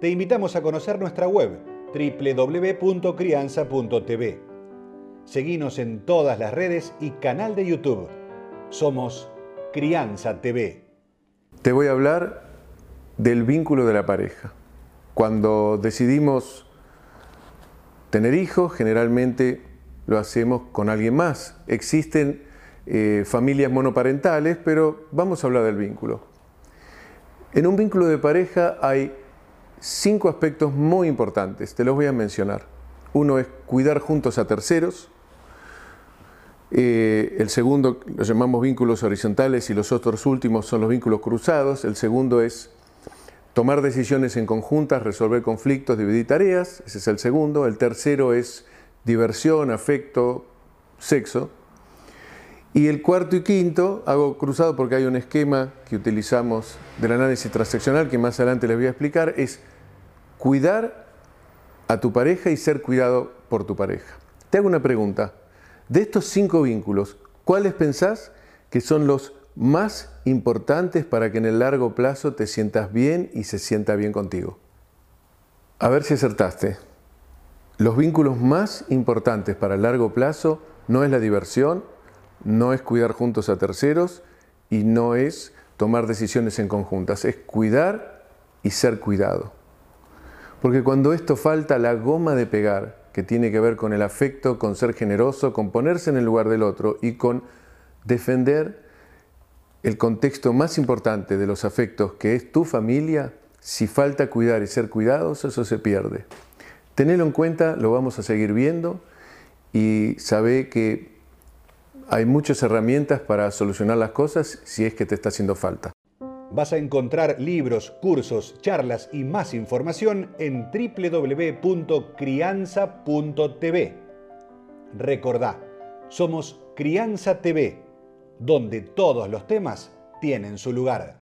Te invitamos a conocer nuestra web www.crianza.tv. Seguinos en todas las redes y canal de YouTube. Somos Crianza TV. Te voy a hablar del vínculo de la pareja. Cuando decidimos tener hijos, generalmente lo hacemos con alguien más. Existen eh, familias monoparentales, pero vamos a hablar del vínculo. En un vínculo de pareja hay cinco aspectos muy importantes, te los voy a mencionar. Uno es cuidar juntos a terceros. Eh, el segundo lo llamamos vínculos horizontales y los otros últimos son los vínculos cruzados. El segundo es tomar decisiones en conjuntas, resolver conflictos, dividir tareas. Ese es el segundo. El tercero es diversión, afecto, sexo. Y el cuarto y quinto, hago cruzado porque hay un esquema que utilizamos del análisis transaccional que más adelante les voy a explicar, es cuidar a tu pareja y ser cuidado por tu pareja. Te hago una pregunta. De estos cinco vínculos, ¿cuáles pensás que son los más importantes para que en el largo plazo te sientas bien y se sienta bien contigo? A ver si acertaste. Los vínculos más importantes para el largo plazo no es la diversión, no es cuidar juntos a terceros y no es tomar decisiones en conjuntas, es cuidar y ser cuidado. Porque cuando esto falta, la goma de pegar, que tiene que ver con el afecto, con ser generoso, con ponerse en el lugar del otro y con defender el contexto más importante de los afectos, que es tu familia, si falta cuidar y ser cuidados, eso se pierde. Tenelo en cuenta, lo vamos a seguir viendo y sabe que hay muchas herramientas para solucionar las cosas si es que te está haciendo falta. Vas a encontrar libros, cursos, charlas y más información en www.crianza.tv. Recordá, somos Crianza TV, donde todos los temas tienen su lugar.